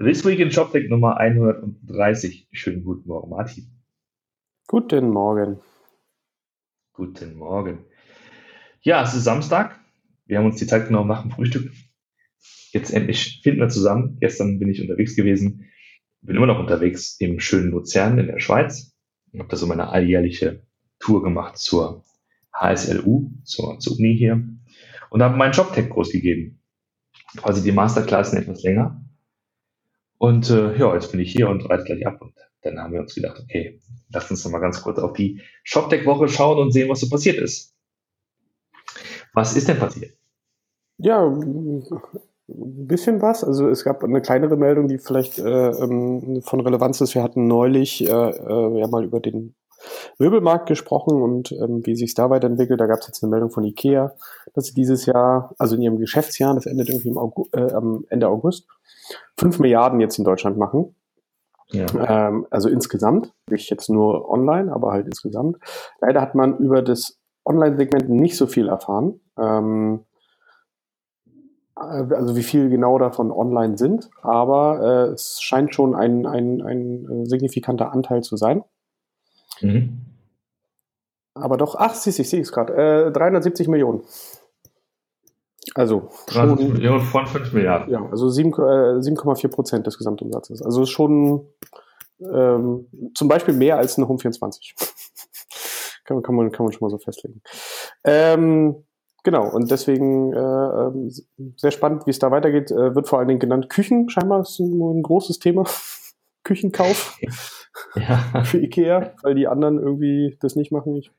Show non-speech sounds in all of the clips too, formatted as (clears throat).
This Week in ShopTech Nummer 130. Schönen guten Morgen, Martin. Guten Morgen. Guten Morgen. Ja, es ist Samstag. Wir haben uns die Zeit genommen nach dem Frühstück. Jetzt endlich finden wir zusammen. Gestern bin ich unterwegs gewesen. Bin immer noch unterwegs im schönen Luzern in der Schweiz. Ich habe da so meine alljährliche Tour gemacht zur HSLU, zur, zur Uni hier. Und habe meinen ShopTech-Kurs gegeben. Quasi die Masterclassen etwas länger. Und äh, ja, jetzt bin ich hier und reite gleich ab. Und dann haben wir uns gedacht, okay, lass uns noch mal ganz kurz auf die ShopTech-Woche schauen und sehen, was so passiert ist. Was ist denn passiert? Ja, ein bisschen was. Also es gab eine kleinere Meldung, die vielleicht äh, ähm, von Relevanz ist. Wir hatten neulich äh, äh, ja mal über den Möbelmarkt gesprochen und ähm, wie sich da weiterentwickelt. Da gab es jetzt eine Meldung von Ikea, dass sie dieses Jahr, also in ihrem Geschäftsjahr, das endet irgendwie im August, äh, am Ende August, 5 Milliarden jetzt in Deutschland machen. Ja. Ähm, also insgesamt, nicht jetzt nur online, aber halt insgesamt. Leider hat man über das Online-Segment nicht so viel erfahren. Ähm, äh, also wie viel genau davon online sind, aber äh, es scheint schon ein, ein, ein signifikanter Anteil zu sein. Mhm. Aber doch, ach, siehst ich sehe es gerade, äh, 370 Millionen. Also 30 Millionen von 5 Milliarden. Ja, also 7,4 äh, Prozent des Gesamtumsatzes. Also schon ähm, zum Beispiel mehr als eine Home 24. (laughs) kann, kann, man, kann man schon mal so festlegen. Ähm, genau, und deswegen äh, ähm, sehr spannend, wie es da weitergeht. Äh, wird vor allen Dingen genannt Küchen, scheinbar ist ein, ein großes Thema. Küchenkauf (laughs) ja. (laughs) für Ikea, weil die anderen irgendwie das nicht machen. Ich,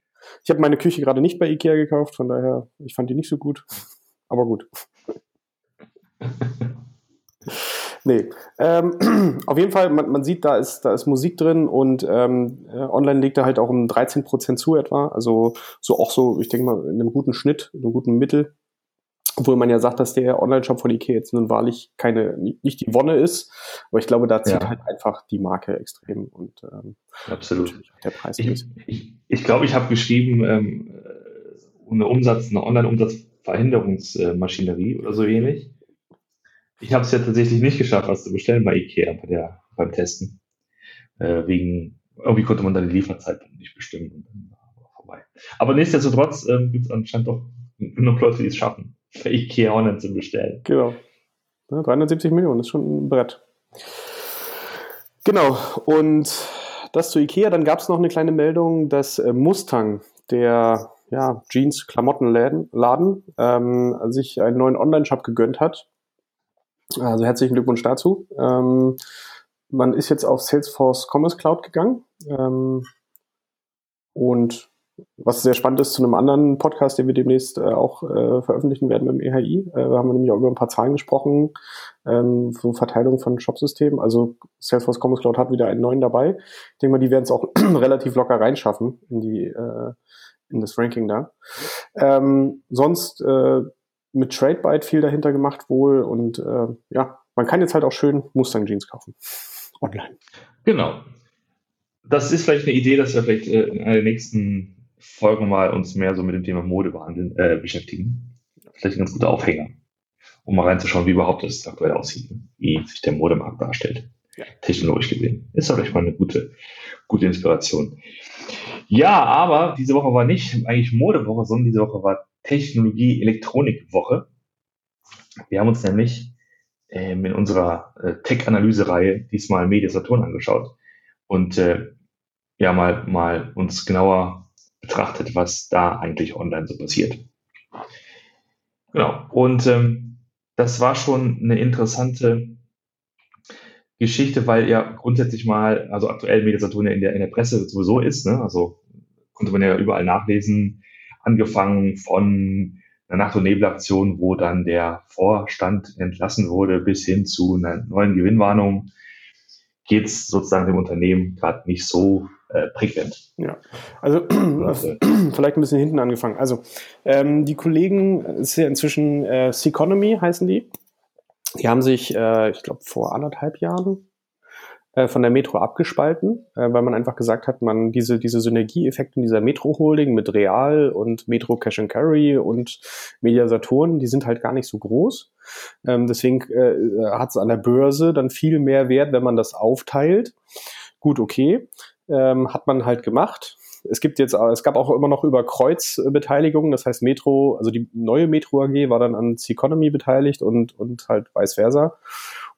ich habe meine Küche gerade nicht bei Ikea gekauft, von daher, ich fand die nicht so gut aber gut. (laughs) nee. Ähm, (clears throat) auf jeden Fall, man, man, sieht, da ist, da ist Musik drin und ähm, äh, online legt er halt auch um 13 Prozent zu etwa. Also so auch so, ich denke mal, in einem guten Schnitt, in einem guten Mittel. Obwohl man ja sagt, dass der Online-Shop von Ikea jetzt nun wahrlich keine, nicht die Wonne ist. Aber ich glaube, da zieht ja. halt einfach die Marke extrem und ähm, Absolut. der Preis. Ich, ich, ich glaube, ich habe geschrieben, ähm, äh, eine Umsatz, eine Online-Umsatz Verhinderungsmaschinerie oder so ähnlich. Ich habe es ja tatsächlich nicht geschafft, was zu bestellen bei Ikea bei der, beim Testen. Äh, wegen, irgendwie konnte man dann die Lieferzeit nicht bestimmen und dann war vorbei. Aber nichtsdestotrotz ähm, gibt es anscheinend doch genug Leute, die es schaffen, bei Ikea zu bestellen. Genau. Ja, 370 Millionen ist schon ein Brett. Genau. Und das zu Ikea. Dann gab es noch eine kleine Meldung, dass äh, Mustang, der ja, Jeans, Klamottenladen Laden, ähm, sich einen neuen Online-Shop gegönnt hat. Also herzlichen Glückwunsch dazu. Ähm, man ist jetzt auf Salesforce Commerce Cloud gegangen. Ähm, und was sehr spannend ist zu einem anderen Podcast, den wir demnächst äh, auch äh, veröffentlichen werden im EHI. Äh, da haben wir nämlich auch über ein paar Zahlen gesprochen, ähm, so Verteilung von Shopsystemen. Also Salesforce Commerce Cloud hat wieder einen neuen dabei. Ich denke mal, die werden es auch (clears throat) relativ locker reinschaffen in die äh, in das Ranking da. Ähm, sonst äh, mit TradeByte viel dahinter gemacht wohl und äh, ja, man kann jetzt halt auch schön Mustang Jeans kaufen. Online. Genau. Das ist vielleicht eine Idee, dass wir vielleicht äh, in einer nächsten Folge mal uns mehr so mit dem Thema Mode behandeln, äh, beschäftigen. Vielleicht ein ganz guter Aufhänger, um mal reinzuschauen, wie überhaupt das aktuell aussieht, wie sich der Modemarkt darstellt. Ja. Technologisch gesehen. Ist vielleicht mal eine gute, gute Inspiration. Ja, aber diese Woche war nicht eigentlich Modewoche, sondern diese Woche war Technologie-Elektronik-Woche. Wir haben uns nämlich ähm, in unserer äh, Tech-Analyse-Reihe diesmal Media Saturn angeschaut und äh, ja mal, mal uns genauer betrachtet, was da eigentlich online so passiert. Genau. Und ähm, das war schon eine interessante Geschichte, weil ja grundsätzlich mal, also aktuell Media Saturn ja in der, in der Presse sowieso ist, ne? also konnte man ja überall nachlesen, angefangen von einer Nacht- und Nebelaktion, wo dann der Vorstand entlassen wurde, bis hin zu einer neuen Gewinnwarnung, geht es sozusagen dem Unternehmen gerade nicht so äh, prickelnd. Ja, also (clears throat) äh, (clears throat) vielleicht ein bisschen hinten angefangen. Also ähm, die Kollegen, ist ja inzwischen äh, Seconomy heißen die. Die haben sich, äh, ich glaube, vor anderthalb Jahren äh, von der Metro abgespalten, äh, weil man einfach gesagt hat, man diese, diese Synergieeffekte in dieser Metro-Holding mit Real und Metro Cash and Carry und Media Saturn, die sind halt gar nicht so groß. Ähm, deswegen äh, hat es an der Börse dann viel mehr Wert, wenn man das aufteilt. Gut, okay. Ähm, hat man halt gemacht es gibt jetzt, es gab auch immer noch über Kreuz Beteiligung, das heißt Metro, also die neue Metro AG war dann an C-Economy beteiligt und, und halt vice versa.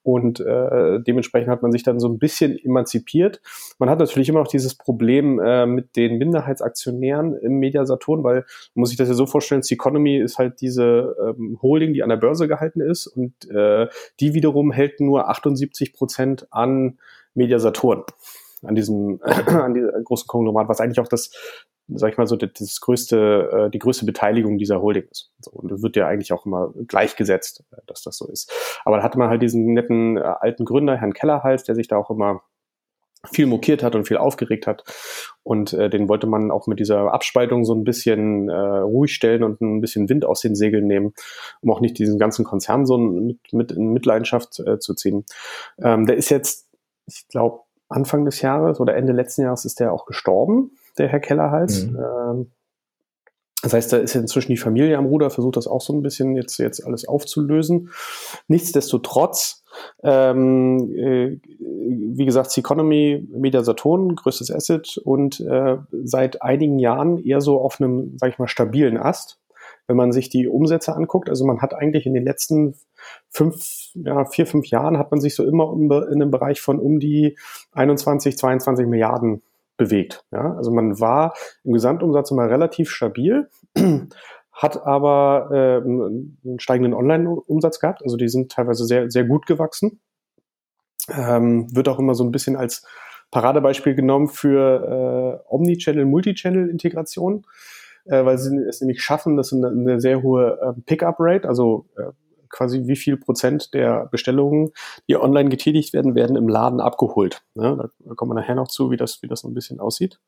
Und äh, dementsprechend hat man sich dann so ein bisschen emanzipiert. Man hat natürlich immer noch dieses Problem äh, mit den Minderheitsaktionären im Mediasaturn, weil man muss sich das ja so vorstellen, C-Economy ist halt diese ähm, Holding, die an der Börse gehalten ist und äh, die wiederum hält nur 78 Prozent an Mediasaturn an diesem (clears throat) an diesem großen Konglomerat, was eigentlich auch das, sag ich mal so, das größte, äh, die größte Beteiligung dieser Holding ist. Und das wird ja eigentlich auch immer gleichgesetzt, äh, dass das so ist. Aber da hatte man halt diesen netten äh, alten Gründer, Herrn Kellerhals, der sich da auch immer viel mokiert hat und viel aufgeregt hat. Und äh, den wollte man auch mit dieser Abspaltung so ein bisschen äh, ruhig stellen und ein bisschen Wind aus den Segeln nehmen, um auch nicht diesen ganzen Konzern so mit, mit in Mitleidenschaft äh, zu ziehen. Ähm, der ist jetzt, ich glaube, Anfang des Jahres oder Ende letzten Jahres ist der auch gestorben, der Herr Kellerhals. Mhm. Ähm, das heißt, da ist inzwischen die Familie am Ruder, versucht das auch so ein bisschen jetzt, jetzt alles aufzulösen. Nichtsdestotrotz, ähm, äh, wie gesagt, Economy, Media Saturn, größtes Asset und äh, seit einigen Jahren eher so auf einem, sag ich mal, stabilen Ast. Wenn man sich die Umsätze anguckt, also man hat eigentlich in den letzten fünf, ja, vier, fünf Jahren hat man sich so immer in einem Bereich von um die 21, 22 Milliarden bewegt. Ja? Also man war im Gesamtumsatz immer relativ stabil, (clears throat) hat aber äh, einen steigenden Online-Umsatz gehabt. Also die sind teilweise sehr, sehr gut gewachsen. Ähm, wird auch immer so ein bisschen als Paradebeispiel genommen für äh, Omnichannel, Multichannel-Integration, äh, weil sie es nämlich schaffen, dass eine, eine sehr hohe äh, Pickup-Rate, also äh, quasi wie viel Prozent der Bestellungen, die online getätigt werden, werden im Laden abgeholt. Ja, da kommen wir nachher noch zu, wie das, wie das so ein bisschen aussieht.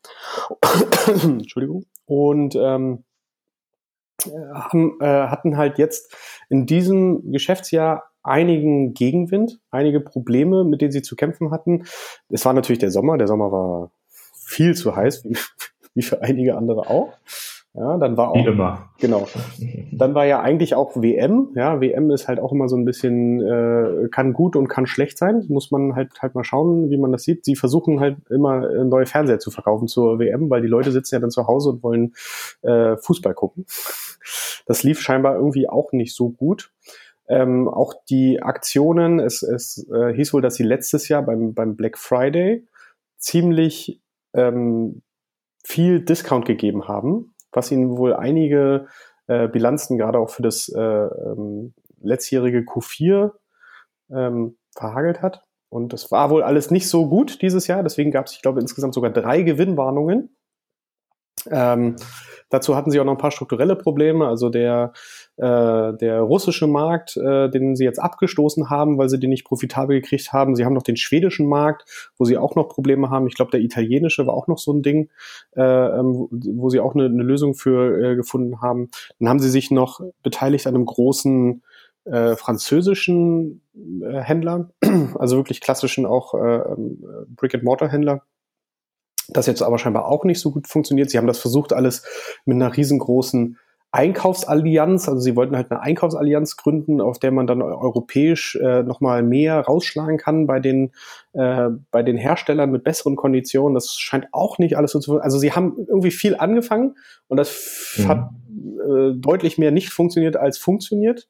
(coughs) Entschuldigung. Und ähm, haben, äh, hatten halt jetzt in diesem Geschäftsjahr einigen Gegenwind, einige Probleme, mit denen sie zu kämpfen hatten. Es war natürlich der Sommer. Der Sommer war viel zu heiß, (laughs) wie, wie für einige andere auch. Ja, dann war auch. Wie immer. Genau. Dann war ja eigentlich auch WM. Ja, WM ist halt auch immer so ein bisschen, äh, kann gut und kann schlecht sein. Muss man halt halt mal schauen, wie man das sieht. Sie versuchen halt immer äh, neue Fernseher zu verkaufen zur WM, weil die Leute sitzen ja dann zu Hause und wollen äh, Fußball gucken. Das lief scheinbar irgendwie auch nicht so gut. Ähm, auch die Aktionen, es, es äh, hieß wohl, dass sie letztes Jahr beim, beim Black Friday ziemlich ähm, viel Discount gegeben haben was ihnen wohl einige äh, Bilanzen gerade auch für das äh, ähm, letztjährige Q4 ähm, verhagelt hat. Und das war wohl alles nicht so gut dieses Jahr. Deswegen gab es, ich glaube, insgesamt sogar drei Gewinnwarnungen. Ähm, dazu hatten sie auch noch ein paar strukturelle Probleme. Also der, äh, der russische Markt, äh, den sie jetzt abgestoßen haben, weil sie den nicht profitabel gekriegt haben. Sie haben noch den schwedischen Markt, wo sie auch noch Probleme haben. Ich glaube, der italienische war auch noch so ein Ding, äh, ähm, wo sie auch eine, eine Lösung für äh, gefunden haben. Dann haben sie sich noch beteiligt an einem großen äh, französischen äh, Händler, (clears throat) also wirklich klassischen auch äh, ähm, Brick-and-Mortar-Händler das jetzt aber scheinbar auch nicht so gut funktioniert. Sie haben das versucht, alles mit einer riesengroßen Einkaufsallianz, also sie wollten halt eine Einkaufsallianz gründen, auf der man dann europäisch äh, nochmal mehr rausschlagen kann bei den, äh, bei den Herstellern mit besseren Konditionen. Das scheint auch nicht alles so zu Also sie haben irgendwie viel angefangen und das mhm. hat äh, deutlich mehr nicht funktioniert als funktioniert.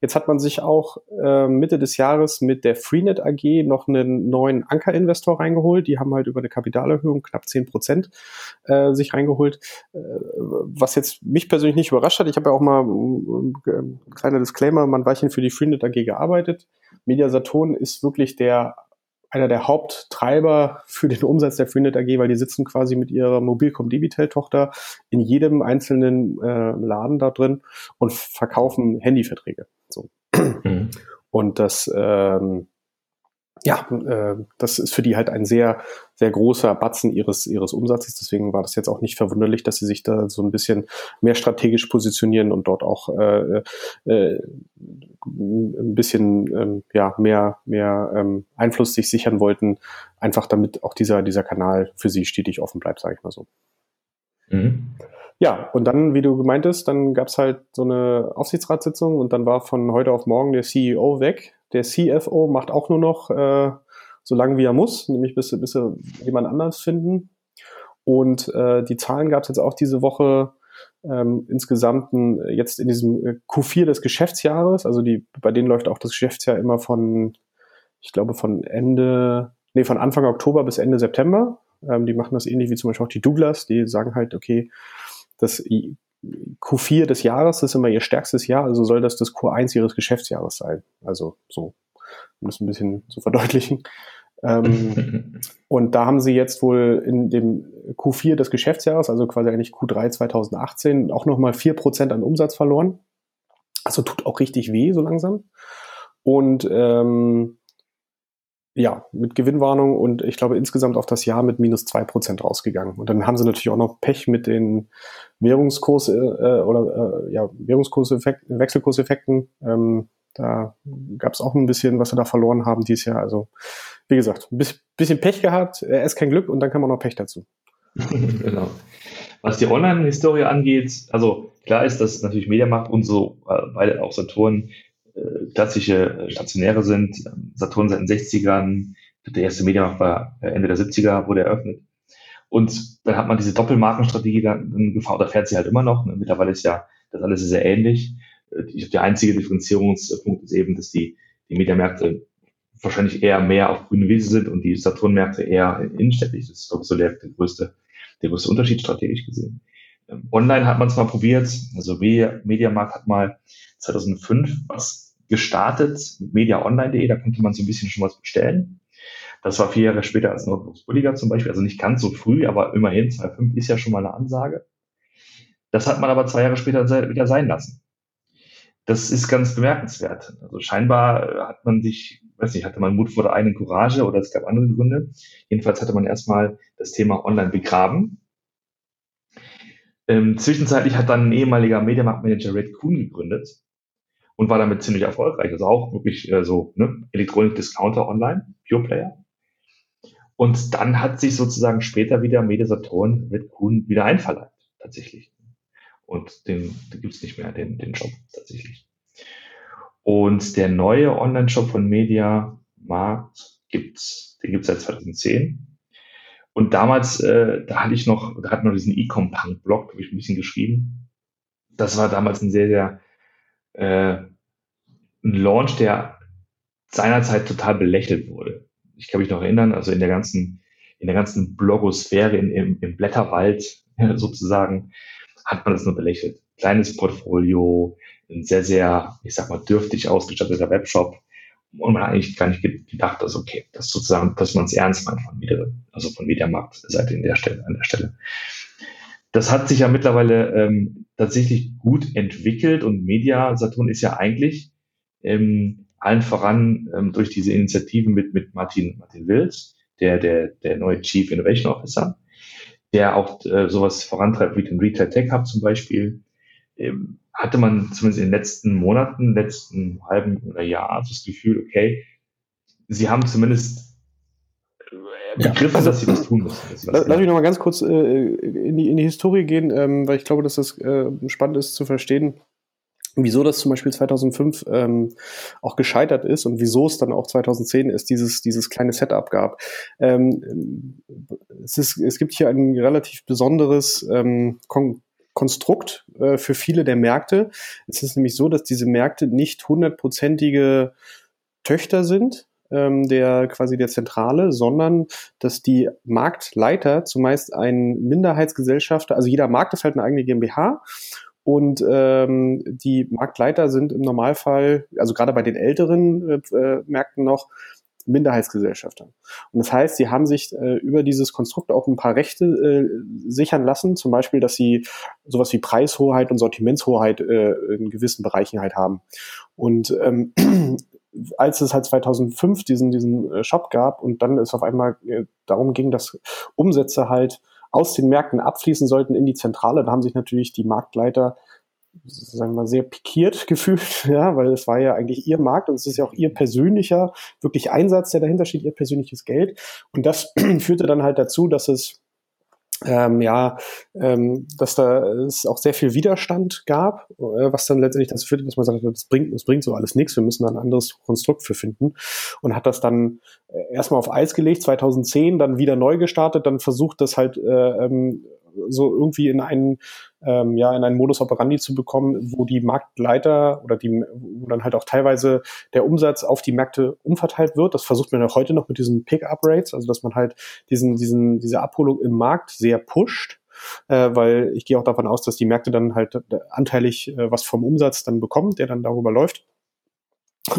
Jetzt hat man sich auch äh, Mitte des Jahres mit der Freenet AG noch einen neuen Ankerinvestor reingeholt. Die haben halt über eine Kapitalerhöhung knapp zehn Prozent äh, sich reingeholt. Äh, was jetzt mich persönlich nicht überrascht hat, ich habe ja auch mal äh, kleiner Disclaimer, man Weilchen für die Freenet AG gearbeitet. Media Saturn ist wirklich der einer der Haupttreiber für den Umsatz der Freenet AG, weil die sitzen quasi mit ihrer Mobilcom Debitel Tochter in jedem einzelnen äh, Laden da drin und verkaufen Handyverträge. So. Mhm. Und das, ähm, ja, äh, das ist für die halt ein sehr, sehr großer Batzen ihres, ihres Umsatzes. Deswegen war das jetzt auch nicht verwunderlich, dass sie sich da so ein bisschen mehr strategisch positionieren und dort auch äh, äh, ein bisschen ähm, ja, mehr, mehr ähm, Einfluss sich sichern wollten, einfach damit auch dieser, dieser Kanal für sie stetig offen bleibt, sage ich mal so. Mhm. Ja, und dann, wie du gemeintest, dann gab's halt so eine Aufsichtsratssitzung und dann war von heute auf morgen der CEO weg. Der CFO macht auch nur noch äh, so lange wie er muss, nämlich bis, bis sie jemand anders finden. Und äh, die Zahlen gab's jetzt auch diese Woche ähm, insgesamt jetzt in diesem äh, Q4 des Geschäftsjahres. Also die, bei denen läuft auch das Geschäftsjahr immer von, ich glaube, von Ende, nee, von Anfang Oktober bis Ende September. Ähm, die machen das ähnlich wie zum Beispiel auch die Douglas. Die sagen halt, okay, das Q4 des Jahres ist immer ihr stärkstes Jahr, also soll das das Q1 ihres Geschäftsjahres sein. Also so, um das ein bisschen zu verdeutlichen. Ähm, (laughs) und da haben sie jetzt wohl in dem Q4 des Geschäftsjahres, also quasi eigentlich Q3 2018, auch nochmal 4% an Umsatz verloren. Also tut auch richtig weh so langsam. Und ähm, ja, mit Gewinnwarnung und ich glaube insgesamt auf das Jahr mit minus zwei Prozent rausgegangen. Und dann haben sie natürlich auch noch Pech mit den Währungskurs äh, oder äh, ja, Währungskurseffekten, Wechselkurseffekten. Ähm, da gab es auch ein bisschen, was sie da verloren haben dieses Jahr. Also wie gesagt, ein bisschen Pech gehabt, er ist kein Glück und dann kann man noch Pech dazu. (laughs) genau. Was die Online-Historie angeht, also klar ist, dass natürlich Mediamarkt und so, äh, beide auch Saturn äh, klassische äh, Stationäre sind. Saturn seit den 60ern, der erste Mediamarkt war äh, Ende der 70er, wurde eröffnet. Und dann hat man diese Doppelmarkenstrategie dann gefahren, oder fährt sie halt immer noch. Ne? Mittlerweile ist ja das alles sehr ähnlich. Ich, der einzige Differenzierungspunkt ist eben, dass die, die Mediamärkte wahrscheinlich eher mehr auf grüne Wiese sind und die Saturnmärkte eher innenstädtisch. Das ist, glaube so der, der größte, der größte Unterschied strategisch gesehen. Ähm, online hat man es mal probiert, also Mediamarkt hat mal 2005 was gestartet mit mediaonline.de, da konnte man so ein bisschen schon was bestellen. Das war vier Jahre später als Notebooks billiger zum Beispiel, also nicht ganz so früh, aber immerhin 2.5 ist ja schon mal eine Ansage. Das hat man aber zwei Jahre später wieder sein lassen. Das ist ganz bemerkenswert. Also scheinbar äh, hat man sich, weiß nicht, hatte man Mut vor der eigenen Courage oder es gab andere Gründe. Jedenfalls hatte man erstmal das Thema online begraben. Ähm, zwischenzeitlich hat dann ein ehemaliger Mediamarktmanager Red Kuhn gegründet und war damit ziemlich erfolgreich. Also auch wirklich äh, so ne, Elektronik-Discounter online, Pure Player. Und dann hat sich sozusagen später wieder Mediasaturn mit Kuhn wieder einverleibt, tatsächlich. Und den, den gibt's nicht mehr, den, den Shop tatsächlich. Und der neue Online-Shop von Media Markt gibt's, den gibt's seit 2010. Und damals, äh, da hatte ich noch, da hat noch diesen E-Com-Punk-Blog, habe ich ein bisschen geschrieben. Das war damals ein sehr, sehr äh, ein Launch, der seinerzeit total belächelt wurde. Ich kann mich noch erinnern, also in der ganzen, in der ganzen Blogosphäre, in, im, im Blätterwald (laughs) sozusagen, hat man das nur belächelt. Kleines Portfolio, ein sehr, sehr, ich sag mal, dürftig ausgestatteter Webshop. Und man hat eigentlich gar nicht gedacht, dass okay, dass sozusagen, dass man es ernst meint von Media, also von Mediamarkt-Seite in der Stelle, an der Stelle. Das hat sich ja mittlerweile ähm, tatsächlich gut entwickelt und Media Saturn ist ja eigentlich ähm, allen voran ähm, durch diese Initiativen mit, mit Martin, Martin Wills, der, der, der neue Chief Innovation Officer, der auch äh, sowas vorantreibt wie den Retail Tech Hub zum Beispiel, ähm, hatte man zumindest in den letzten Monaten, letzten halben oder Jahr das Gefühl, okay, sie haben zumindest begriffen, ja, also, dass sie das tun müssen. Lass mich noch mal ganz kurz äh, in, die, in die Historie gehen, ähm, weil ich glaube, dass das äh, spannend ist zu verstehen, wieso das zum Beispiel 2005 ähm, auch gescheitert ist und wieso es dann auch 2010 ist, dieses, dieses kleine Setup gab. Ähm, es, ist, es gibt hier ein relativ besonderes ähm, Kon Konstrukt äh, für viele der Märkte. Es ist nämlich so, dass diese Märkte nicht hundertprozentige Töchter sind ähm, der quasi der Zentrale, sondern dass die Marktleiter zumeist ein Minderheitsgesellschafter, also jeder Markt ist halt eine eigene GmbH und ähm, die Marktleiter sind im Normalfall, also gerade bei den älteren äh, äh, Märkten noch, Minderheitsgesellschafter. Und das heißt, sie haben sich äh, über dieses Konstrukt auch ein paar Rechte äh, sichern lassen, zum Beispiel, dass sie sowas wie Preishoheit und Sortimentshoheit äh, in gewissen Bereichen halt haben. Und ähm, (clears throat) als es halt 2005 diesen, diesen äh, Shop gab und dann es auf einmal äh, darum ging, dass Umsätze halt aus den Märkten abfließen sollten in die Zentrale, da haben sich natürlich die Marktleiter sagen wir mal, sehr pikiert (laughs) gefühlt, ja, weil es war ja eigentlich ihr Markt und es ist ja auch ihr persönlicher, wirklich Einsatz, der dahinter steht, ihr persönliches Geld. Und das (clears throat) führte dann halt dazu, dass es ähm, ja, ähm, dass da es auch sehr viel Widerstand gab, äh, was dann letztendlich dazu führte, dass man sagt, das bringt, das bringt so alles nichts, wir müssen da ein anderes Konstrukt für finden und hat das dann erstmal auf Eis gelegt, 2010, dann wieder neu gestartet, dann versucht das halt äh, ähm, so irgendwie in einen, ähm, ja, in einen Modus operandi zu bekommen, wo die Marktleiter oder die, wo dann halt auch teilweise der Umsatz auf die Märkte umverteilt wird. Das versucht man ja heute noch mit diesen Pick-up-Rates, also dass man halt diesen, diesen, diese Abholung im Markt sehr pusht. Äh, weil ich gehe auch davon aus, dass die Märkte dann halt anteilig äh, was vom Umsatz dann bekommen, der dann darüber läuft.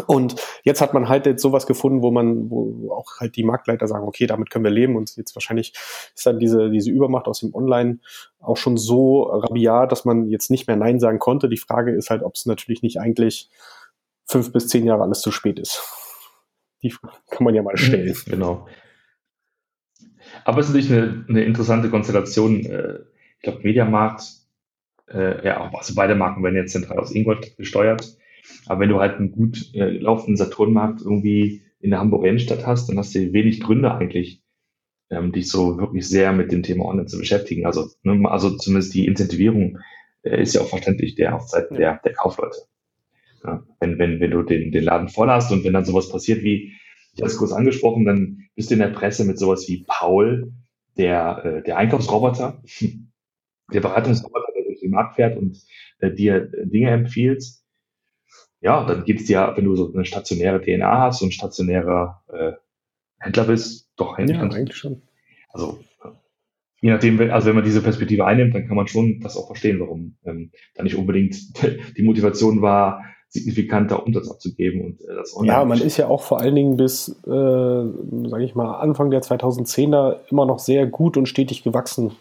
Und jetzt hat man halt jetzt sowas gefunden, wo man, wo auch halt die Marktleiter sagen, okay, damit können wir leben. Und jetzt wahrscheinlich ist dann diese, diese Übermacht aus dem Online auch schon so rabiat, dass man jetzt nicht mehr Nein sagen konnte. Die Frage ist halt, ob es natürlich nicht eigentlich fünf bis zehn Jahre alles zu spät ist. Die kann man ja mal stellen. (laughs) Genau. Aber es ist natürlich eine, eine interessante Konstellation. Äh, ich glaube, Mediamarkt, äh, ja, also beide Marken werden jetzt zentral aus Ingolstadt gesteuert aber wenn du halt einen gut äh, laufenden Saturnmarkt irgendwie in der Hamburger Innenstadt hast, dann hast du wenig Gründe eigentlich, ähm, dich so wirklich sehr mit dem Thema Online zu beschäftigen. Also, ne, also zumindest die Incentivierung äh, ist ja auch verständlich der auf Seiten der, der Kaufleute. Ja, wenn, wenn, wenn du den, den Laden voll hast und wenn dann sowas passiert wie, ich habe es kurz angesprochen, dann bist du in der Presse mit sowas wie Paul, der, äh, der Einkaufsroboter, (laughs) der Beratungsroboter, der durch den Markt fährt und äh, dir Dinge empfiehlt ja, dann gibt's ja, wenn du so eine stationäre DNA hast und stationärer äh, Händler bist, doch Händler. Ja, eigentlich schon. Also je nachdem, also wenn man diese Perspektive einnimmt, dann kann man schon das auch verstehen, warum ähm, da nicht unbedingt (laughs) die Motivation war, signifikanter Umsatz abzugeben und äh, das Ja, man ist ja auch vor allen Dingen bis, äh, sage ich mal, Anfang der 2010er immer noch sehr gut und stetig gewachsen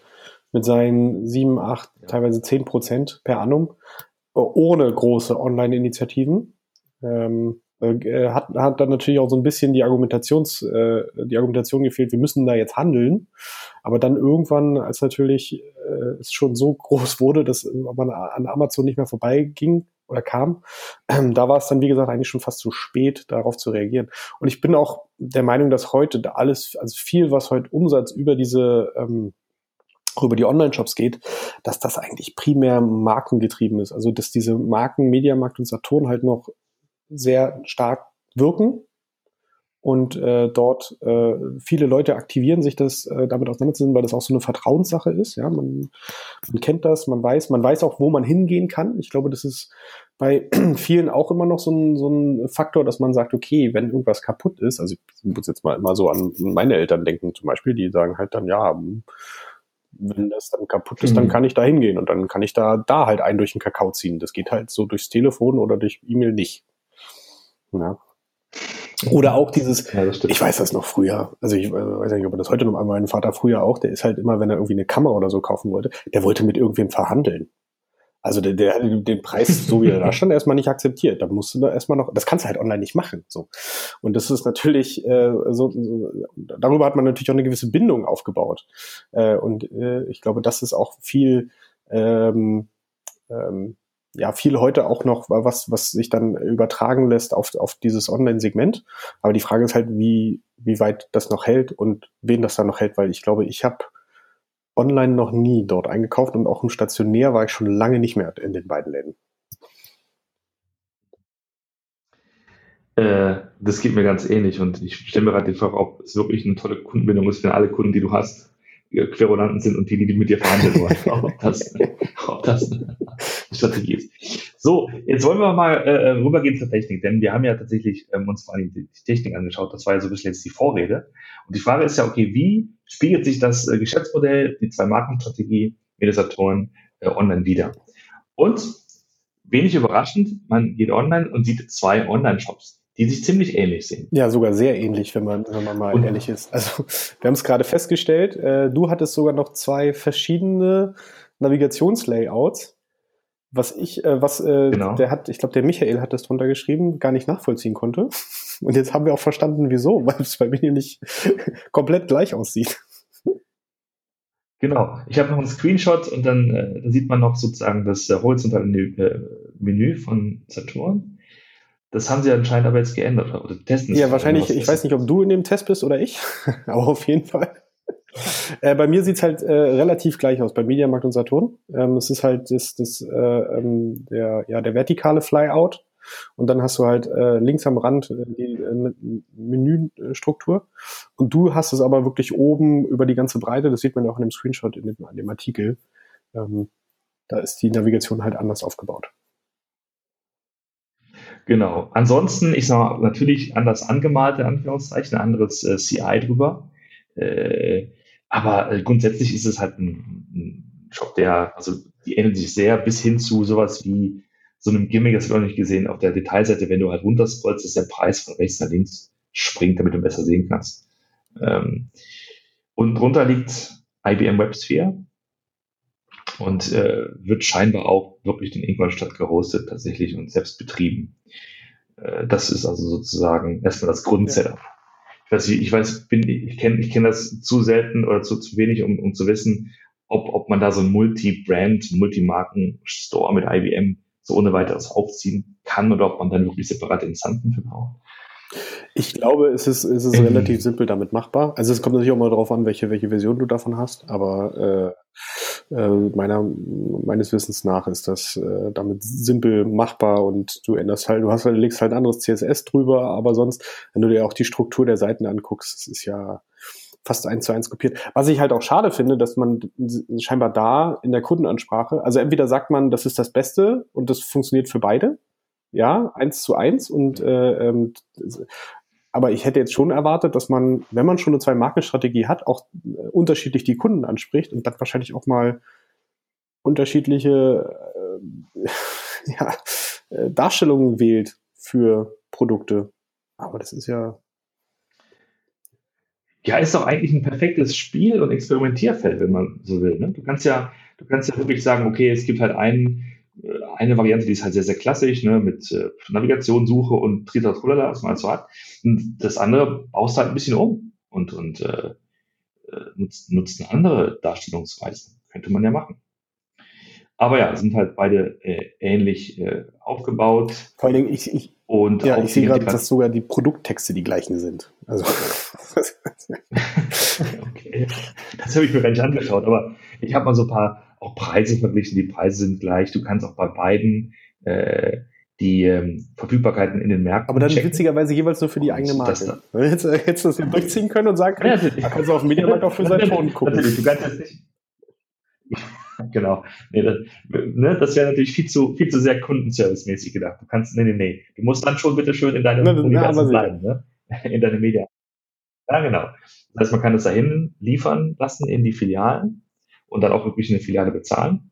mit seinen sieben, acht, ja. teilweise zehn Prozent per annum ohne große Online-Initiativen. Ähm, äh, hat, hat dann natürlich auch so ein bisschen die Argumentations, äh, die Argumentation gefehlt, wir müssen da jetzt handeln. Aber dann irgendwann, als natürlich äh, es schon so groß wurde, dass man an Amazon nicht mehr vorbeiging oder kam, ähm, da war es dann, wie gesagt, eigentlich schon fast zu spät, darauf zu reagieren. Und ich bin auch der Meinung, dass heute alles, also viel, was heute Umsatz über diese ähm, über die Online-Shops geht, dass das eigentlich primär markengetrieben ist. Also dass diese Marken Mediamarkt und Saturn halt noch sehr stark wirken und äh, dort äh, viele Leute aktivieren sich das äh, damit auseinanderzusetzen, weil das auch so eine Vertrauenssache ist. Ja, man, man kennt das, man weiß, man weiß auch, wo man hingehen kann. Ich glaube, das ist bei (clears throat) vielen auch immer noch so ein, so ein Faktor, dass man sagt, okay, wenn irgendwas kaputt ist, also ich muss jetzt mal immer so an meine Eltern denken zum Beispiel, die sagen halt dann, ja, wenn das dann kaputt ist, mhm. dann kann ich da hingehen und dann kann ich da, da halt einen durch den Kakao ziehen. Das geht halt so durchs Telefon oder durch E-Mail nicht. Ja. Oder auch dieses, ja, ich weiß das noch früher, also ich äh, weiß nicht, ob das heute noch einmal, mein Vater früher auch, der ist halt immer, wenn er irgendwie eine Kamera oder so kaufen wollte, der wollte mit irgendwem verhandeln. Also der, der den Preis, so wie er da stand, erstmal nicht akzeptiert. Da musst du da erstmal noch, das kannst du halt online nicht machen. So. Und das ist natürlich, äh, so, so, darüber hat man natürlich auch eine gewisse Bindung aufgebaut. Äh, und äh, ich glaube, das ist auch viel, ähm, ähm, ja, viel heute auch noch, was, was sich dann übertragen lässt auf, auf dieses Online-Segment. Aber die Frage ist halt, wie, wie weit das noch hält und wen das dann noch hält, weil ich glaube, ich habe online noch nie dort eingekauft und auch im Stationär war ich schon lange nicht mehr in den beiden Läden. Äh, das geht mir ganz ähnlich und ich stelle mir gerade die Frage, ob es wirklich eine tolle Kundenbindung ist für alle Kunden, die du hast, Querulanten sind und die, die mit dir verhandeln wollen. (laughs) ob, das, ob das eine Strategie ist. So, jetzt wollen wir mal äh, rübergehen zur Technik, denn wir haben ja tatsächlich ähm, uns vor allem die, die Technik angeschaut. Das war ja so ein bisschen jetzt die Vorrede. Und die Frage ist ja, okay, wie spiegelt sich das äh, Geschäftsmodell, die zwei Markenstrategie, Mediasatoren äh, online wieder? Und wenig überraschend, man geht online und sieht zwei Online-Shops, die sich ziemlich ähnlich sehen. Ja, sogar sehr ähnlich, wenn man, wenn man mal und, ehrlich ist. Also wir haben es gerade festgestellt, äh, du hattest sogar noch zwei verschiedene Navigationslayouts. was ich, äh, was äh, genau. der hat, ich glaube, der Michael hat das drunter geschrieben, gar nicht nachvollziehen konnte. (laughs) Und jetzt haben wir auch verstanden, wieso, (laughs) weil es bei mir nicht (laughs) komplett gleich aussieht. Genau. Ich habe noch einen Screenshot und dann, äh, sieht man noch sozusagen das äh, horizontale äh, Menü von Saturn. Das haben sie anscheinend aber jetzt geändert oder testen. Ja, wahrscheinlich. Ich weiß nicht, ob du in dem Test bist oder ich, (laughs) aber auf jeden Fall. (laughs) Äh, bei mir sieht's halt äh, relativ gleich aus, bei Mediamarkt und Saturn. Ähm, es ist halt das, das, äh, ähm, der, ja, der vertikale Flyout und dann hast du halt äh, links am Rand äh, die äh, Menüstruktur und du hast es aber wirklich oben über die ganze Breite, das sieht man ja auch in dem Screenshot in dem, in dem Artikel. Ähm, da ist die Navigation halt anders aufgebaut. Genau. Ansonsten, ich sag mal, natürlich anders angemalte Anführungszeichen, ein anderes äh, CI drüber. Äh, aber äh, grundsätzlich ist es halt ein, ein Shop, der, also die ähneln sich sehr bis hin zu sowas wie so einem Gimmick, das habe ich noch nicht gesehen, auf der Detailseite, wenn du halt runterscrollst, ist der Preis von rechts nach links springt, damit du besser sehen kannst. Ähm, und drunter liegt IBM WebSphere und äh, wird scheinbar auch wirklich in Ingolstadt gehostet tatsächlich und selbst betrieben. Äh, das ist also sozusagen erstmal das Grundsetup. Ja. Ich weiß, ich weiß, bin, ich kenne ich kenn das zu selten oder zu, zu wenig, um, um zu wissen, ob, ob man da so ein Multi-Brand, Multi-Marken-Store mit IBM so ohne weiteres aufziehen kann oder ob man dann wirklich separate Instanzen für braucht. Ich glaube, es ist, es ist ähm. relativ simpel damit machbar. Also es kommt natürlich auch mal darauf an, welche, welche Version du davon hast, aber äh, meiner, meines Wissens nach ist das äh, damit simpel machbar und du änderst halt, du hast halt, legst halt anderes CSS drüber, aber sonst, wenn du dir auch die Struktur der Seiten anguckst, das ist ja fast eins zu eins kopiert. Was ich halt auch schade finde, dass man scheinbar da in der Kundenansprache, also entweder sagt man, das ist das Beste und das funktioniert für beide, ja, eins zu eins und äh, ähm, aber ich hätte jetzt schon erwartet, dass man, wenn man schon eine Zwei-Marken-Strategie hat, auch äh, unterschiedlich die Kunden anspricht und dann wahrscheinlich auch mal unterschiedliche äh, (laughs) ja, äh, Darstellungen wählt für Produkte. Aber das ist ja ja, ist doch eigentlich ein perfektes Spiel- und Experimentierfeld, wenn man so will. Ne? Du kannst ja, du kannst ja wirklich sagen, okay, es gibt halt einen, eine Variante, die ist halt sehr, sehr klassisch, ne, mit äh, Navigation, Suche und Tritra Trulala, was man halt so hat. Und das andere baust halt ein bisschen um und, und äh, äh, nutzt, nutzt eine andere Darstellungsweise. Könnte man ja machen. Aber ja, sind halt beide äh, ähnlich äh, aufgebaut. Vor allen Dingen, ich, ich, und ja, ich sehe gerade, dass sogar die Produkttexte die gleichen sind. Also. (laughs) okay. Das habe ich mir gar nicht angeschaut, aber ich habe mal so ein paar auch Preise verglichen. Die Preise sind gleich. Du kannst auch bei beiden äh, die ähm, Verfügbarkeiten in den Märkten. Aber dann checken. witzigerweise jeweils nur für die eigene Marke. Das Hättest, hättest du das ja durchziehen können und sagen können, ja, da kannst du auf dem Mediamarkt auch für seinen Ton gucken. Du kannst das nicht. (laughs) genau. Nee, das, ne, das wäre natürlich viel zu, viel zu sehr kundenservice-mäßig gedacht. Du kannst, nee, nee, nee. Du musst dann schon bitte schön in deinem na, Universum na, bleiben, ne? (laughs) in deinem Media. Ja, genau. Das heißt, man kann es dahin liefern lassen in die Filialen und dann auch wirklich eine Filiale bezahlen.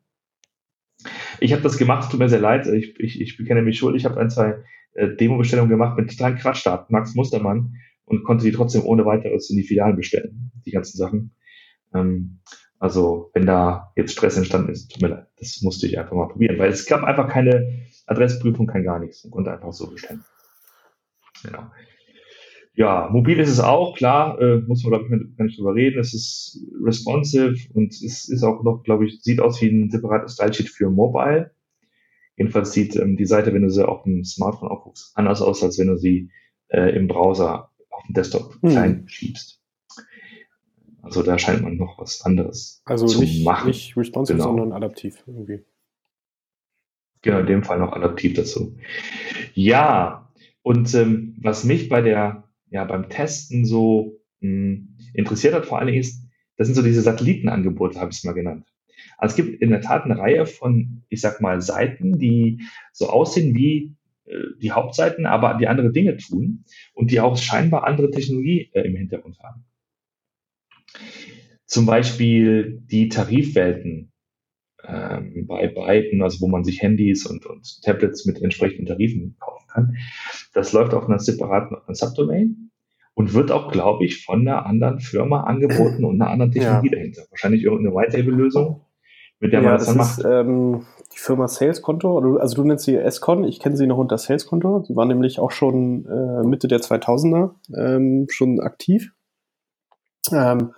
Ich habe das gemacht, tut mir sehr leid, ich, ich, ich bekenne mich schuld. Ich habe ein, zwei äh, Demo-Bestellungen gemacht mit totalen Quatschdaten, Max Mustermann, und konnte die trotzdem ohne weiteres in die Filialen bestellen, die ganzen Sachen. Ähm, also wenn da jetzt Stress entstanden ist, tut mir leid, das musste ich einfach mal probieren, weil es gab einfach keine Adressprüfung, kein gar nichts und konnte einfach so bestellen. Genau. Ja, mobil ist es auch, klar, äh, muss man, glaube ich, gar nicht drüber reden. Es ist responsive und es ist auch noch, glaube ich, sieht aus wie ein separates Stylesheet für Mobile. Jedenfalls sieht ähm, die Seite, wenn du sie auf dem Smartphone aufguckst, anders aus, als wenn du sie äh, im Browser auf dem Desktop hm. klein schiebst. Also da scheint man noch was anderes also zu nicht, machen. Nicht responsive, genau. sondern adaptiv irgendwie. Genau, in dem Fall noch adaptiv dazu. Ja, und ähm, was mich bei der, ja, beim Testen so mh, hm, interessiert hat, vor allen Dingen ist, das sind so diese Satellitenangebote, habe ich es mal genannt. Also es gibt in der Tat eine Reihe von, ich sag mal, Seiten, die so aussehen wie äh, die Hauptseiten, aber die andere Dinge tun und die auch scheinbar andere Technologie äh, im Hintergrund haben. Zum Beispiel die Tarifwelten ähm, bei beiden, also wo man sich Handys und, und Tablets mit entsprechenden Tarifen kaufen kann. Das läuft auf einer separaten Subdomain und wird auch, glaube ich, von einer anderen Firma angeboten und einer anderen Technologie ja. dahinter. Wahrscheinlich irgendeine White-Table-Lösung, mit der ja, man das, das dann ist, macht. Ähm, die die Firma Saleskonto, also du nennst sie S-Con, ich kenne sie noch unter Saleskonto. Sie war nämlich auch schon äh, Mitte der 2000er ähm, schon aktiv. Ähm,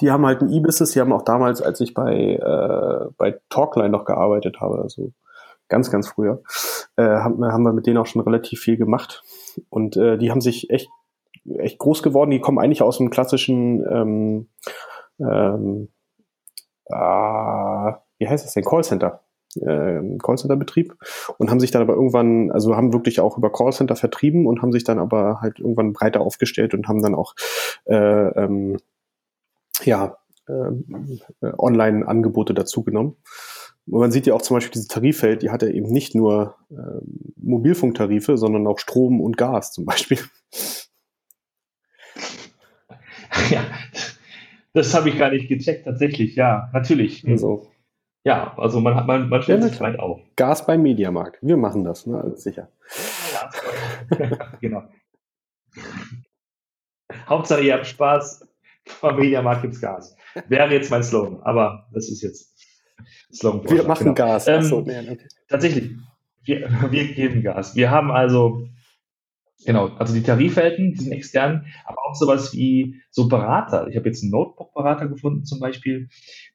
die haben halt ein E-Business, die haben auch damals, als ich bei, äh, bei Talkline noch gearbeitet habe, also ganz, ganz früher, äh, haben, haben wir mit denen auch schon relativ viel gemacht. Und äh, die haben sich echt, echt groß geworden. Die kommen eigentlich aus dem klassischen ähm, ähm, äh, wie heißt das denn, Callcenter. Äh, Callcenter-Betrieb und haben sich dann aber irgendwann, also haben wirklich auch über Callcenter vertrieben und haben sich dann aber halt irgendwann breiter aufgestellt und haben dann auch äh, ähm, ja, äh, Online-Angebote dazu genommen. Und man sieht ja auch zum Beispiel diese Tariffeld, die hatte eben nicht nur äh, Mobilfunktarife, sondern auch Strom und Gas zum Beispiel. (laughs) Ja, das habe ich gar nicht gecheckt, tatsächlich, ja, natürlich. Also, ja, also man, hat, man, man stellt ja, sich weit auf. Gas beim Mediamarkt, wir machen das, ne, alles sicher. Ja, (laughs) genau. Hauptsache, ihr habt Spaß, (laughs) beim Mediamarkt gibt's Gas. Wäre jetzt mein Slogan, aber das ist jetzt Slogan. Wir machen genau. Gas. Ähm, so, nee, okay. Tatsächlich, wir, (laughs) wir geben Gas. Wir haben also, genau, also die Tarifwelten, die sind extern, aber auch sowas wie so Berater. Ich habe jetzt einen Notebook-Berater gefunden zum Beispiel,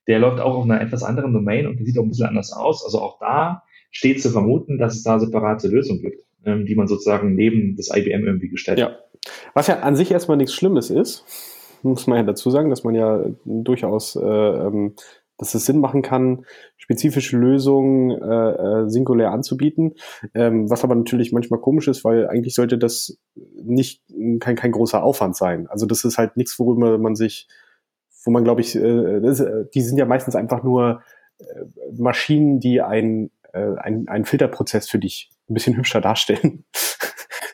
der läuft auch auf einer etwas anderen Domain und der sieht auch ein bisschen anders aus. Also auch da steht zu vermuten, dass es da separate Lösungen gibt, ähm, die man sozusagen neben das IBM irgendwie gestellt hat. Ja. Was ja an sich erstmal nichts Schlimmes ist, muss man ja dazu sagen, dass man ja durchaus, äh, ähm, dass es Sinn machen kann, spezifische Lösungen äh, äh, singulär anzubieten, ähm, was aber natürlich manchmal komisch ist, weil eigentlich sollte das nicht kein, kein großer Aufwand sein. Also das ist halt nichts, worüber man sich, wo man glaube ich, äh, das, die sind ja meistens einfach nur äh, Maschinen, die ein, äh, ein, einen Filterprozess für dich ein bisschen hübscher darstellen. (laughs)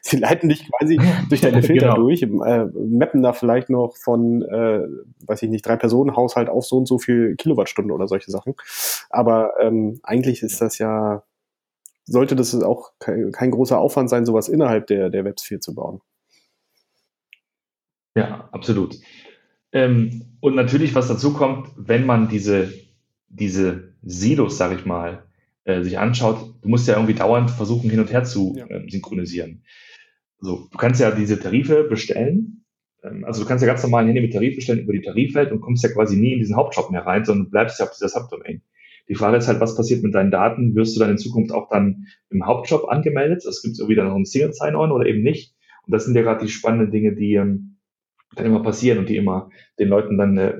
sie leiten dich quasi (laughs) durch deine Filter genau. durch, äh, mappen da vielleicht noch von, äh, weiß ich nicht, drei Personen Haushalt auf so und so viel Kilowattstunden oder solche Sachen. Aber ähm, eigentlich ist das ja, sollte das auch kein, kein großer Aufwand sein, sowas innerhalb der, der Websphere zu bauen. Ja, absolut. Ähm, und natürlich, was dazu kommt, wenn man diese, diese Silos, sag ich mal, äh, sich anschaut, du musst ja irgendwie dauernd versuchen, hin und her zu ja. äh, synchronisieren. So, du kannst ja diese Tarife bestellen. Ähm, also du kannst ja ganz normal ein Handy mit Tarif bestellen über die Tarifwelt und kommst ja quasi nie in diesen Hauptshop mehr rein, sondern bleibst ja auf dieser Subdomain. Die Frage ist halt, was passiert mit deinen Daten? Wirst du dann in Zukunft auch dann im Hauptshop angemeldet? Es gibt irgendwie dann noch ein Single Sign-On oder eben nicht. Und das sind ja gerade die spannenden Dinge, die ähm, dann immer passieren und die immer den Leuten dann äh,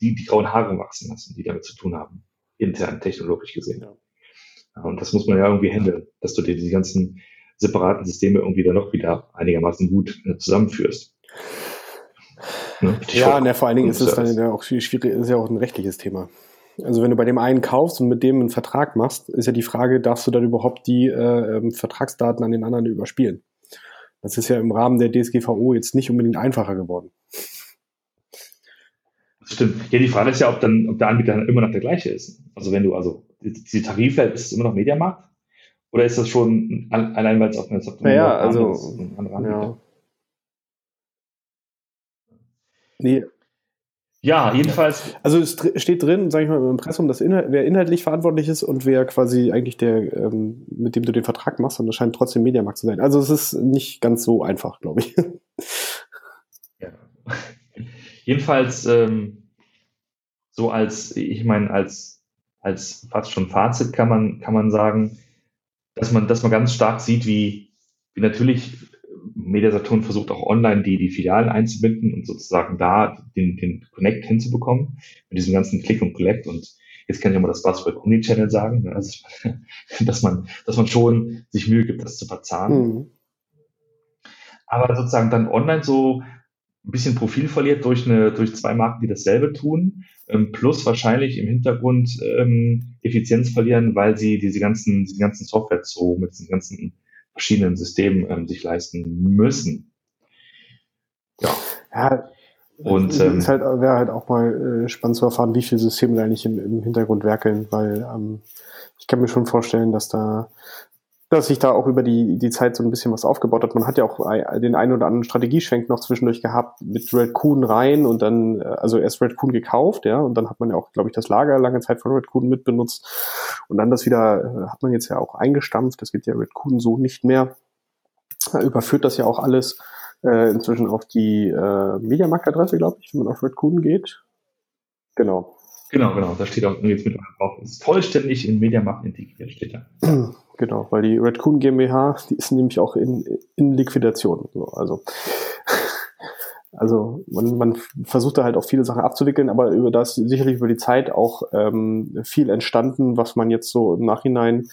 die, die grauen Haare wachsen lassen, die damit zu tun haben, intern technologisch gesehen. Ja. Und das muss man ja irgendwie handeln, dass du dir die ganzen separaten Systeme irgendwie dann noch wieder einigermaßen gut äh, zusammenführst. Ne? Ja, und ja, vor allen Dingen ist es dann ja auch schwierig, ist ja auch ein rechtliches Thema. Also wenn du bei dem einen kaufst und mit dem einen Vertrag machst, ist ja die Frage, darfst du dann überhaupt die äh, ähm, Vertragsdaten an den anderen überspielen? Das ist ja im Rahmen der DSGVO jetzt nicht unbedingt einfacher geworden. Stimmt. Ja, die Frage ist ja, ob dann, ob der Anbieter dann immer noch der gleiche ist. Also wenn du, also die Tarifwelt ist immer noch Mediamarkt, oder ist das schon allein, weil es auf einer Software naja, also, ist, ja. Nee. Ja, jedenfalls. Also es steht drin, sage ich mal, im Impressum, dass Inhalt, wer inhaltlich verantwortlich ist und wer quasi eigentlich der, ähm, mit dem du den Vertrag machst, und das scheint trotzdem Mediamarkt zu sein. Also es ist nicht ganz so einfach, glaube ich. (laughs) Ja. Jedenfalls, ähm, so als, ich meine, als, als fast schon Fazit kann man, kann man sagen, dass man, dass man ganz stark sieht, wie, wie natürlich Mediasaturn versucht auch online die, die Filialen einzubinden und sozusagen da den, den Connect hinzubekommen mit diesem ganzen Click und Collect und jetzt kann ich immer das Buzzword Omnichannel sagen, ne? also, (laughs) dass man, dass man schon sich Mühe gibt, das zu verzahnen. Mhm. Aber sozusagen dann online so ein bisschen Profil verliert durch eine, durch zwei Marken, die dasselbe tun ähm, plus wahrscheinlich im Hintergrund ähm, Effizienz verlieren, weil sie diese ganzen, diese ganzen Software so mit diesen ganzen verschiedenen Systemen ähm, sich leisten müssen. Ja. ja und ähm, es halt, wäre halt auch mal äh, spannend zu erfahren, wie viele Systeme da eigentlich im, im Hintergrund werkeln, weil ähm, ich kann mir schon vorstellen, dass da dass sich da auch über die, die Zeit so ein bisschen was aufgebaut hat. Man hat ja auch den einen oder anderen Strategieschwenk noch zwischendurch gehabt mit Red Coon rein und dann, äh, also erst Red Coon gekauft, ja, und dann hat man ja auch, glaube ich, das Lager lange Zeit von Red Coon mitbenutzt und dann das wieder, äh, hat man jetzt ja auch eingestampft, das gibt ja Red Coon so nicht mehr, überführt das ja auch alles äh, inzwischen auf die äh, Mediamarkt-Adresse, glaube ich, wenn man auf Red Coon geht. Genau. Genau, genau, da steht auch jetzt mit drauf, ist vollständig in Mediamarkt integriert, steht da. (clears throat) Genau, weil die Redcoon GmbH, die ist nämlich auch in, in Liquidation. So, also, (laughs) also man, man versucht da halt auch viele Sachen abzuwickeln, aber über das sicherlich über die Zeit auch ähm, viel entstanden, was man jetzt so im Nachhinein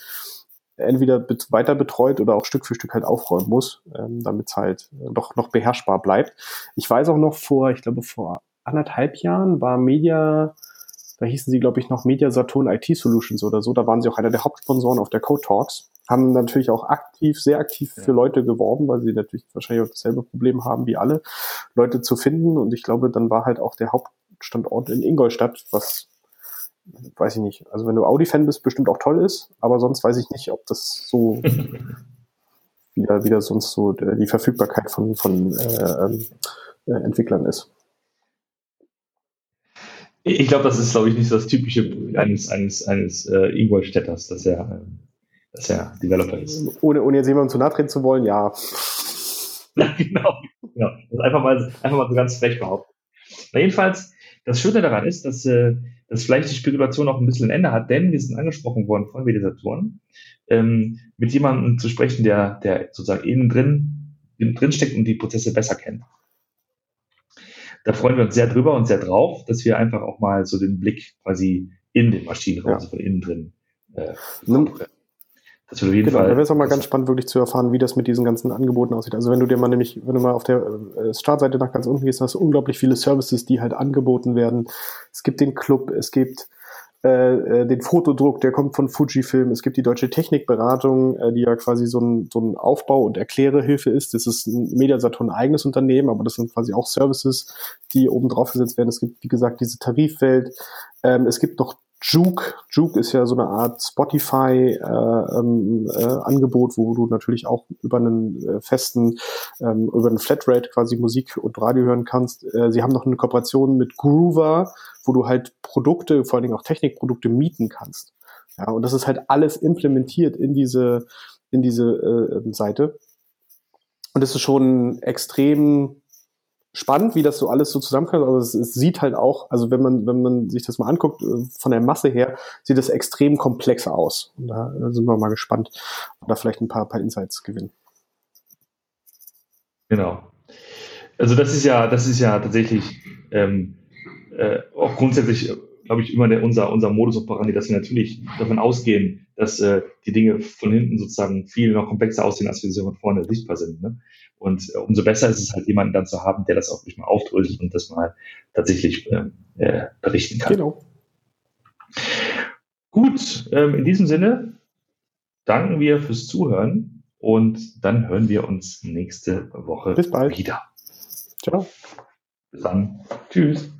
entweder weiter betreut oder auch Stück für Stück halt aufräumen muss, ähm, damit es halt doch noch beherrschbar bleibt. Ich weiß auch noch vor, ich glaube vor anderthalb Jahren war Media da hießen sie, glaube ich, noch Media Saturn IT Solutions oder so. Da waren sie auch einer der Hauptsponsoren auf der Code Talks. Haben natürlich auch aktiv, sehr aktiv für Leute geworben, weil sie natürlich wahrscheinlich auch dasselbe Problem haben wie alle, Leute zu finden. Und ich glaube, dann war halt auch der Hauptstandort in Ingolstadt, was weiß ich nicht. Also wenn du Audi-Fan bist, bestimmt auch toll ist, aber sonst weiß ich nicht, ob das so (laughs) wieder, wieder sonst so die Verfügbarkeit von, von äh, ähm, äh, Entwicklern ist. Ich glaube, das ist, glaube ich, nicht so das Typische eines, eines, eines äh, Ingolstädters, dass er, äh, dass er Developer ist. Ohne, ohne jetzt jemandem zu nahe treten zu wollen, ja. (laughs) ja, genau. genau. Das einfach, mal, einfach mal so ganz frech behaupten. Na, jedenfalls, das Schöne daran ist, dass, äh, dass vielleicht die Spekulation auch ein bisschen ein Ende hat, denn wir sind angesprochen worden von Mediatoren, ähm, mit jemandem zu sprechen, der, der sozusagen innen drin, drin steckt und die Prozesse besser kennt. Da freuen wir uns sehr drüber und sehr drauf, dass wir einfach auch mal so den Blick quasi in den Maschinenraum, ja. also von innen drin, äh, das wird auf jeden genau, Fall. Da wäre es auch mal ganz spannend, wirklich zu erfahren, wie das mit diesen ganzen Angeboten aussieht. Also wenn du dir mal nämlich, wenn du mal auf der äh, Startseite nach ganz unten gehst, hast du unglaublich viele Services, die halt angeboten werden. Es gibt den Club, es gibt äh, äh, den Fotodruck, der kommt von Fujifilm. Es gibt die Deutsche Technikberatung, äh, die ja quasi so ein, so ein Aufbau- und Erklärehilfe ist. Das ist ein Mediasaturn eigenes Unternehmen, aber das sind quasi auch Services, die oben drauf gesetzt werden. Es gibt, wie gesagt, diese Tarifwelt. Ähm, es gibt noch Juke. Juke ist ja so eine Art Spotify-Angebot, äh, ähm, äh, wo du natürlich auch über einen äh, festen, ähm, über einen Flatrate quasi Musik und Radio hören kannst. Äh, sie haben noch eine Kooperation mit Groover, wo du halt Produkte, vor allen Dingen auch Technikprodukte mieten kannst. Ja, und das ist halt alles implementiert in diese, in diese äh, Seite. Und es ist schon extrem spannend, wie das so alles so zusammenkommt, aber es, es, sieht halt auch, also wenn man, wenn man sich das mal anguckt, äh, von der Masse her, sieht es extrem komplex aus. Und da sind wir mal gespannt, ob da vielleicht ein paar, paar Insights gewinnen. Genau. Also das ist ja, das ist ja tatsächlich ähm, äh, auch grundsätzlich glaube ich, immer der, unser, unser Modus operandi, dass wir natürlich davon ausgehen, dass äh, die Dinge von hinten sozusagen viel noch komplexer aussehen, als wir sie von vorne sichtbar sind. Ne? Und äh, umso besser ist es halt, jemanden dann zu haben, der das auch nicht mal aufdröselt und das mal tatsächlich äh, äh, berichten kann. Genau. Gut, ähm, in diesem Sinne danken wir fürs Zuhören und dann hören wir uns nächste Woche Bis bald. wieder. Ciao. Bis dann. Tschüss.